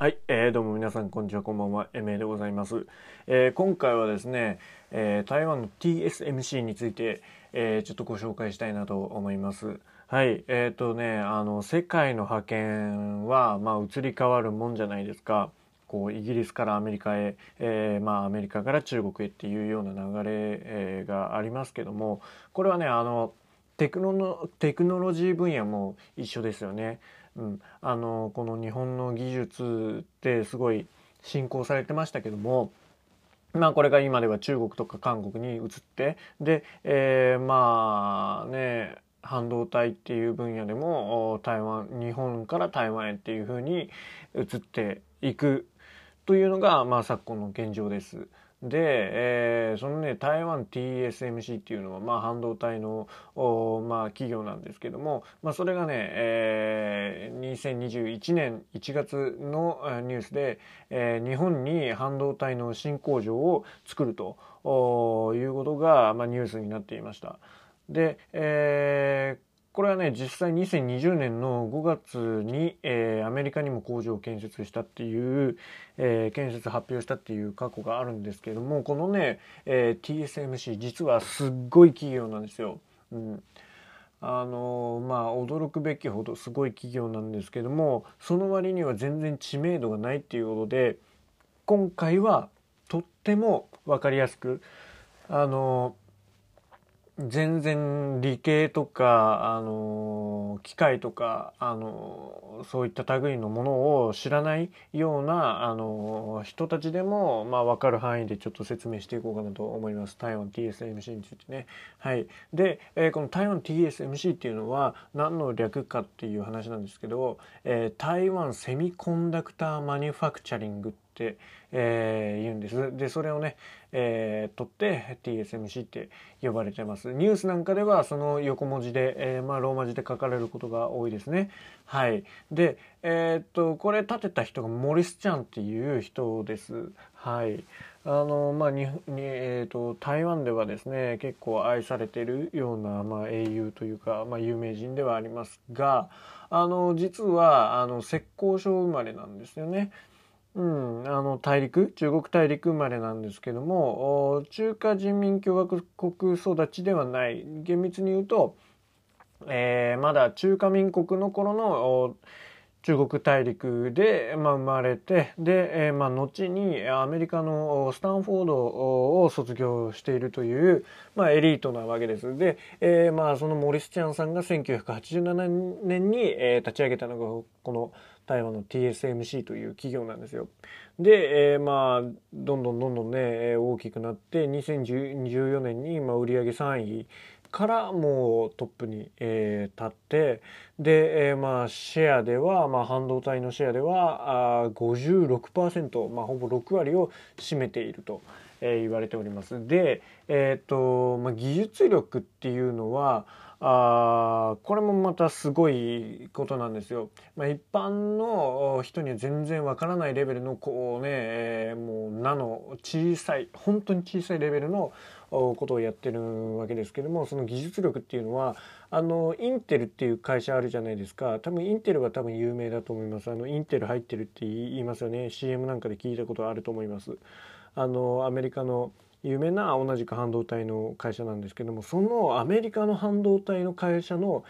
はい、えー、どうも皆さんこんにちはこんばんは。エメでございます、えー、今回はですね、えー、台湾の TSMC について、えー、ちょっとご紹介したいなと思います。はいえっ、ー、とねあの世界の覇権はまあ移り変わるもんじゃないですか。こうイギリスからアメリカへ、えー、まあアメリカから中国へっていうような流れ、えー、がありますけどもこれはねあのテクノテクノロジー分野も一緒ですよね。うん、あのこの日本の技術ってすごい進行されてましたけどもまあこれが今では中国とか韓国に移ってで、えー、まあね半導体っていう分野でも台湾日本から台湾へっていうふうに移っていくというのが、まあ、昨今の現状です。で、えー、そのね台湾 TSMC っていうのは、まあ、半導体の、まあ、企業なんですけども、まあ、それがね、えー、2021年1月のニュースで、えー、日本に半導体の新工場を作るということが、まあ、ニュースになっていました。で、えーこれはね実際2020年の5月に、えー、アメリカにも工場を建設したっていう、えー、建設発表したっていう過去があるんですけどもこのね、えー、TSMC 実はすっごい企業なんですよ。うんあのまあ驚くべきほどすごい企業なんですけどもその割には全然知名度がないっていうことで今回はとっても分かりやすくあの全然理系とか、あの機械とか、あのそういった類のものを知らないような、あの人たちでも、まあ、分かる範囲でちょっと説明していこうかなと思います。台湾 TSMC についてね。はい。で、えー、この台湾 TSMC っていうのは何の略かっていう話なんですけど、えー、台湾セミコンダクターマニュファクチャリングって、えー、言うんです。で、それをね、えー、取って TSMC って呼ばれてます。ニュースなんかではその横文字で、えー、まあ、ローマ字で書かれることが多いですね。はい。で、えー、っと、これ立てた人がモリス・チャンっていう人です。はい。あのまあに、えーと、台湾ではですね結構愛されているような、まあ、英雄というか、まあ、有名人ではありますがあの実はあの浙江省生まれなんですよね。うん、あの大陸？中国大陸生まれなんですけども中華人民共和国育ちではない。厳密に言うと、えー、まだ中華民国の頃の中国大陸で、まあ、生まれてで、えーまあ、後にアメリカのスタンフォードを卒業しているという、まあ、エリートなわけです。で、えーまあ、そのモリス・チャンさんが1987年に、えー、立ち上げたのがこの台湾の TSMC という企業なんですよ。で、えー、まあどんどんどんどんね大きくなって2014年にまあ売上3位からもうトップに、えー、立ってで、えー、まあシェアでは、まあ、半導体のシェアではあ56%、まあ、ほぼ6割を占めていると、えー、言われております。で、えーとまあ、技術力っていうのはあこれもまたすごいことなんですよ。まあ、一般の人には全然わからないレベルのこうね、えー、もうナノ小さい本当に小さいレベルのことをやってるわけですけどもその技術力っていうのはあのインテルっていう会社あるじゃないですか多分インテルは多分有名だと思いますあのインテル入ってるって言いますよね CM なんかで聞いたことあると思います。あのアメリカの有名な同じく半導体の会社なんですけどもそのアメリカの半導体の会社の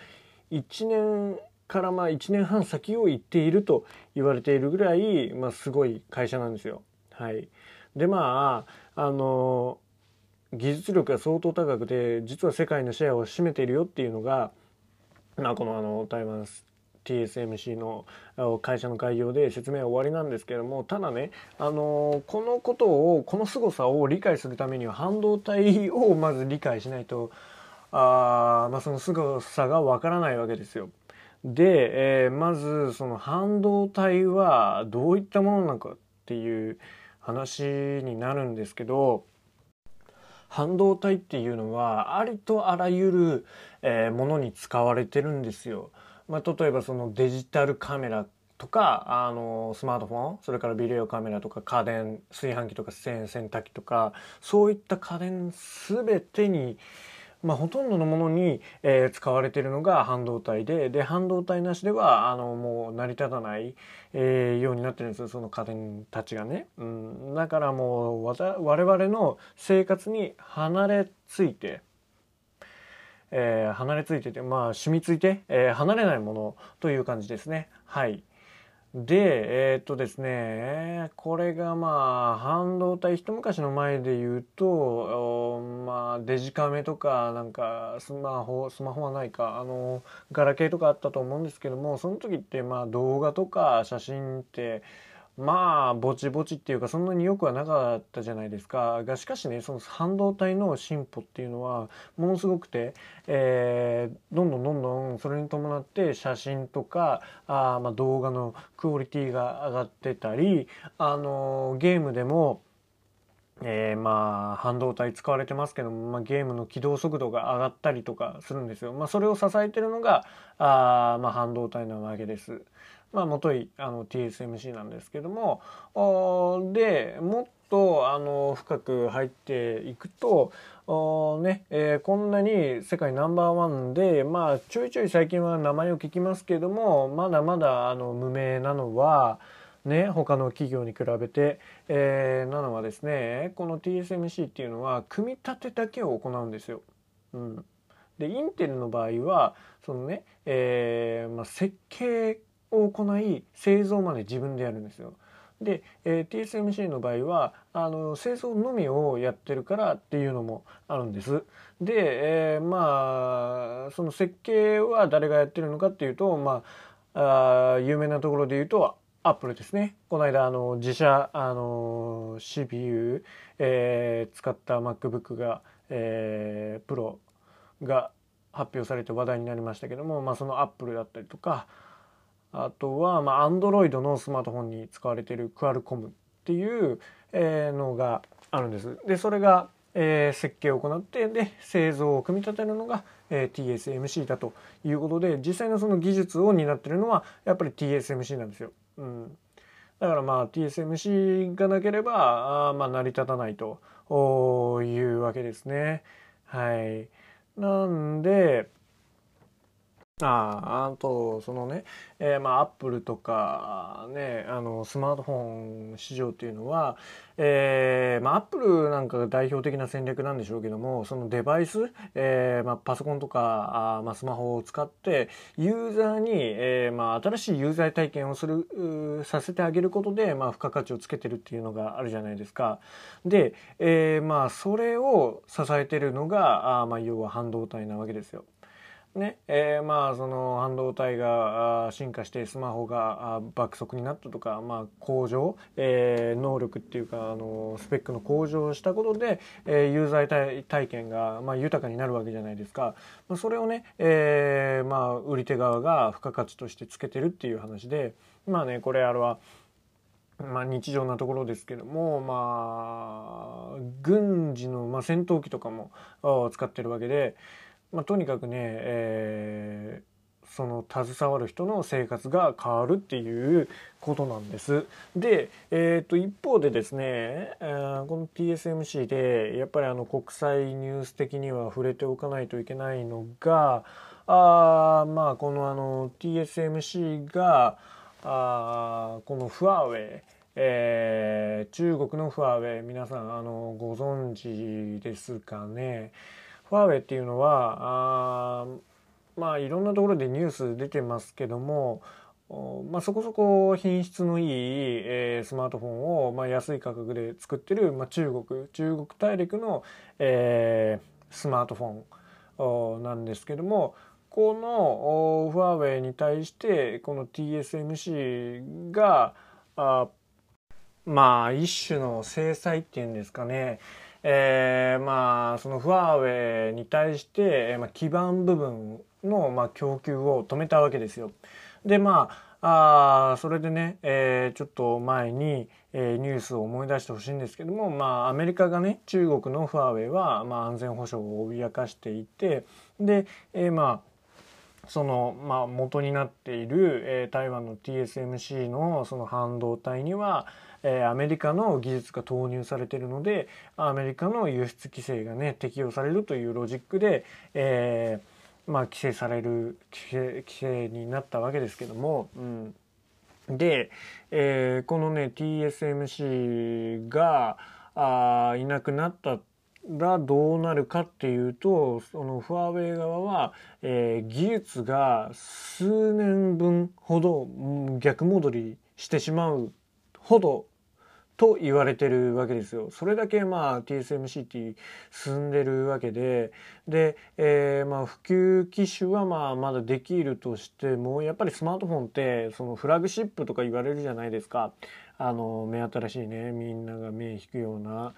1年からまあ1年半先を行っていると言われているぐらい、まあ、すごい会社なんですよ。はい、でまああの技術力が相当高くて実は世界のシェアを占めているよっていうのが、まあ、このあの台湾 TSMC の会社の概要で説明は終わりなんですけどもただね、あのこのことをこの凄さを理解するためには半導体をまず理解しないとあ、まあ、その凄さがわからないわけですよ。で、えー、まずその半導体はどういったものなのかっていう話になるんですけど半導体っていうのはありとあらゆる、えー、ものに使われてるんですよ。まあ、例えばそのデジタルカメラとかあのスマートフォンそれからビデオカメラとか家電炊飯器とか洗濯機とかそういった家電全てにまあ、ほとんどのものに、えー、使われているのが半導体でで半導体なしではあのもう成り立たない、えー、ようになってるんですよその家電たちがね、うん、だからもう我々の生活に離れついてえー、離れついててまあ染みついて、えー、離れないものという感じですね。はい。で、えー、っとですね、これがまあ、半導体、一昔の前で言うと、まあ、デジカメとか、なんか、スマホ、スマホはないか、あの、ガラケーとかあったと思うんですけども、その時って、まあ、動画とか写真って、まあぼちぼちっていうかそんなによくはなかったじゃないですかがしかしねその半導体の進歩っていうのはものすごくて、えー、どんどんどんどんそれに伴って写真とかあ、まあ、動画のクオリティが上がってたり、あのゲームでもえー、まあ半導体使われてますけども、まあ、ゲームの起動速度が上がったりとかするんですよ。まあ、それを支えてるのがあ、まあ、半導体なわけです。まあ、もといあの TSMC なんですけどもでもっとあの深く入っていくとねえー、こんなに世界ナンバーワンで、まあ、ちょいちょい最近は名前を聞きますけどもまだまだあの無名なのは、ね、他の企業に比べて、えー、なのはですねこの TSMC っていうのは組み立てだけを行うんですよ。うん、でインテルの場合はそのね、えーまあ、設計を行い製造まで自分でやるんですよ。で、えー、TSMC の場合はあの製造のみをやってるからっていうのもあるんです。で、えー、まあその設計は誰がやってるのかっていうと、まあ、あ有名なところで言うとアップルですね。この間あの自社あの CPU、えー、使った MacBook が、えー、プロが発表されて話題になりましたけども、まあ、そのアップルだったりとかあとは、まあ、Android のスマートフォンに使われているクアルコムっていう、えー、のがあるんです。で、それが、えー、設計を行って、で、製造を組み立てるのが、えー、TSMC だということで、実際のその技術を担ってるのは、やっぱり TSMC なんですよ。うん。だからまあ TSMC がなければ、あまあ成り立たないというわけですね。はい。なんで、ああとそのね、えー、まあアップルとかねあのスマートフォン市場っていうのは、えー、まあアップルなんかが代表的な戦略なんでしょうけどもそのデバイス、えー、まあパソコンとかあまあスマホを使ってユーザーに、えー、まあ新しいユーザー体験をするさせてあげることでまあ付加価値をつけてるっていうのがあるじゃないですか。で、えー、まあそれを支えてるのがあまあ要は半導体なわけですよ。ねえー、まあその半導体が進化してスマホが爆速になったとか、まあ、向上、えー、能力っていうかあのスペックの向上をしたことで、えー、ユーザー体験が、まあ、豊かになるわけじゃないですか、まあ、それをね、えーまあ、売り手側が付加価値としてつけてるっていう話でまあねこれあれはまあ、日常なところですけども、まあ、軍事の、まあ、戦闘機とかも使ってるわけで、まあ、とにかくね、えー、その携わる人の生活が変わるっていうことなんです。で、えー、と一方でですね、えー、この TSMC でやっぱりあの国際ニュース的には触れておかないといけないのがあまあこのあの TSMC があこのファーウェイえー、中国のファーウェイ皆さんあのご存知ですかね。ファーウェイっていうのはあまあいろんなところでニュース出てますけどもまあ、そこそこ品質のいい、えー、スマートフォンを、まあ、安い価格で作ってる、まあ、中国中国大陸の、えー、スマートフォンなんですけどもこのファーウェイに対してこの TSMC があまあ一種の制裁っていうんですかね。えー、まあそのファーウェイに対して、まあ、基盤部分の、まあ、供給を止めたわけですよ。でまああそれでね、えー、ちょっと前に、えー、ニュースを思い出してほしいんですけども、まあ、アメリカがね中国のファーウェイは、まあ、安全保障を脅かしていてで、えー、まあその、まあ、元になっている、えー、台湾の TSMC のその半導体には、えー、アメリカの技術が投入されてるのでアメリカの輸出規制がね適用されるというロジックで、えー、まあ、規制される規制規制になったわけですけども、うん、で、えー、このね TSMC があいなくなったらどうなるかっていうとそのファーウェイ側は、えー、技術が数年分ほど逆戻りしてしまうほどと言われてるわけですよ。それだけまあ TSMC って進んでるわけで、で、えー、まあ普及機種はまあまだできるとしても、やっぱりスマートフォンってそのフラグシップとか言われるじゃないですか。あの、目新しいね、みんなが目引くような、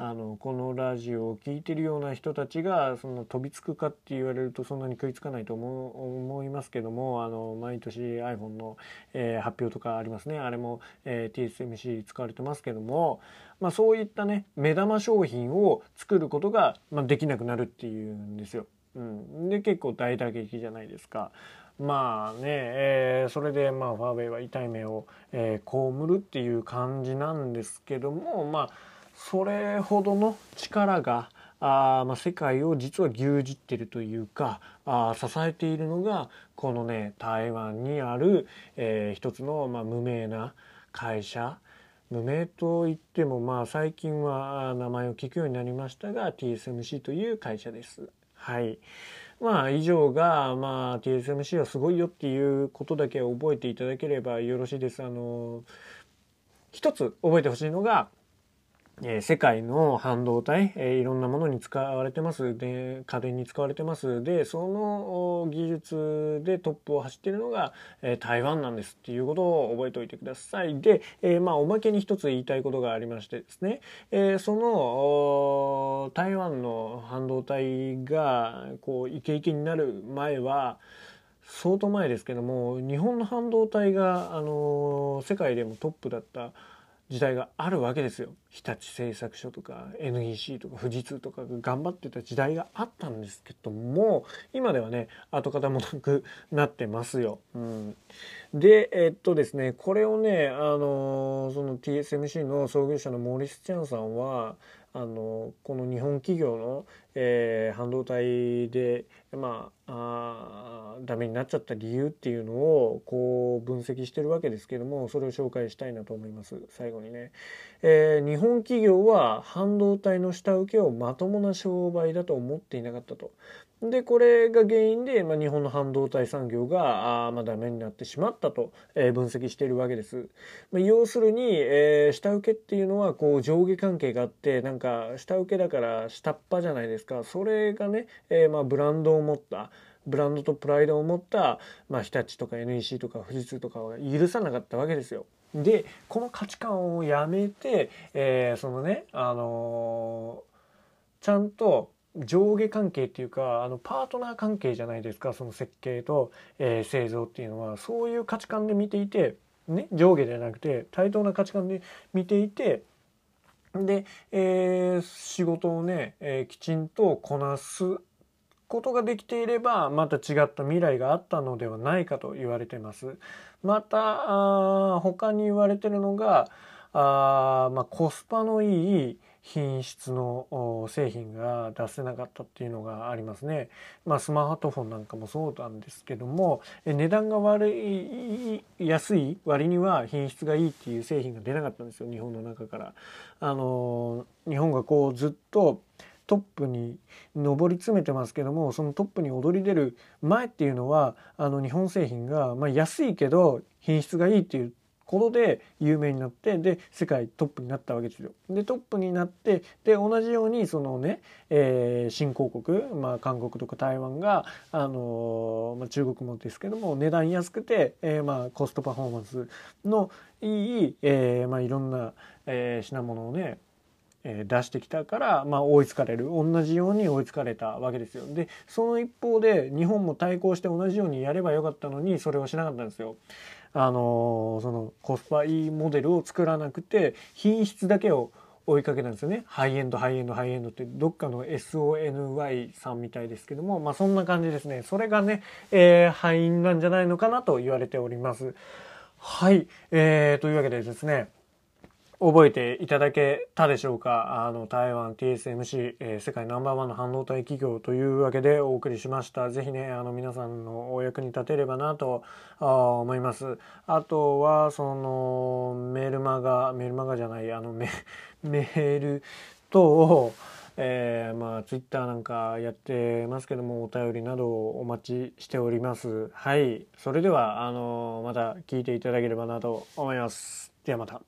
あのこのラジオを聴いてるような人たちがその飛びつくかって言われるとそんなに食いつかないと思思いますけどもあの毎年 iPhone の、えー、発表とかありますねあれも、えー、TSMC 使われてますけども、まあ、そういったね目玉商品を作ることが、まあ、できなくなるっていうんですよ。うん、で結構大打撃じゃないですか。まあね、えー、それでまあファーウェイは痛い目を、えー、被るっていう感じなんですけどもまあそれほどの力があまあ、世界を実は牛耳ってるというかあ支えているのがこのね台湾にある、えー、一つの、まあ、無名な会社無名といってもまあ最近は名前を聞くようになりましたが TSMC という会社です。はい。まあ以上がまあ TSMC はすごいよっていうことだけ覚えていただければよろしいです。あの一つ覚えてほしいのがえー、世界の半導体、えー、いろんなものに使われてます。で、家電に使われてます。で、その技術でトップを走ってるのが、えー、台湾なんですっていうことを覚えておいてください。で、えまあ、おまけに一つ言いたいことがありましてですね、えその、台湾の半導体が、こう、イケイケになる前は、相当前ですけども、日本の半導体が、あの世界でもトップだった時代があるわけですよ日立製作所とか NEC とか富士通とかが頑張ってた時代があったんですけども今ではね跡形もなくなってますよ。うん、でえっとですねこれをねあのその TSMC の創業者のモーリス・チャンさんはあのこの日本企業の、えー、半導体でまああダメになっちゃった理由っていうのをこう分析してるわけですけどもそれを紹介したいなと思います。最後にね、えー、日本企業は半導体の下請けをまともな商売だと思っていなかったと。でこれが原因で、まあ、日本の半導体産業があ、まあ、ダメになってしまったと、えー、分析しているわけです。まあ、要するに、えー、下請けっていうのはこう上下関係があってなんか下請けだから下っ端じゃないですかそれがね、えー、まあ、ブランドを持ったブランドとプライドを持った、まあ、日立とか NEC とか富士通とかは許さなかったわけですよ。でこの価値観をやめて、えー、そのね、あのー、ちゃんと上下関係っていうかあのパートナー関係じゃないですかその設計と、えー、製造っていうのはそういう価値観で見ていて、ね、上下ではなくて対等な価値観で見ていてで、えー、仕事をね、えー、きちんとこなすことができていればまた違った未来があったのではないかと言われてます。またあ他に言われてるのがあ、まあ、コスパのいい品質の製品が出せなかったっていうのがありますね。まあスマートフォンなんかもそうなんですけども値段が悪い安い割には品質がいいっていう製品が出なかったんですよ日本の中から。あの日本がこうずっとトップに上り詰めてますけどもそのトップに躍り出る前っていうのはあの日本製品が、まあ、安いけど品質がいいっていうことで有名になってで世界トップになったわけですよ。でトップになってで同じようにそのね、えー、新興国、まあ、韓国とか台湾が、あのー、まあ、中国もですけども値段安くて、えー、まあコストパフォーマンスのいい、えーまあ、いろんな、えー、品物をねえ出してきたから、まあ、追いつかれる同じように追いつかれたわけですよでその一方で日本も対抗して同じようにやればよかったのにそれをしなかったんですよ。あのそのコスパいいモデルを作らなくて品質だけを追いかけたんですよね。ハイエンド、ハイエンド、ハイエンドって、どっかの SONY さんみたいですけども、まあそんな感じですね。それがね、えー、敗因なんじゃないのかなと言われております。はい。えー、というわけでですね、覚えていただけたでしょうか？あの台湾 TSMC、えー、世界ナンバーワンの半導体企業というわけでお送りしました。ぜひねあの皆さんのお役に立てればなと思います。あとはそのメールマガメールマガじゃないあのメメール等えー、まあツイッターなんかやってますけどもお便りなどお待ちしております。はい。それではあのまた聞いていただければなと思います。ではまた。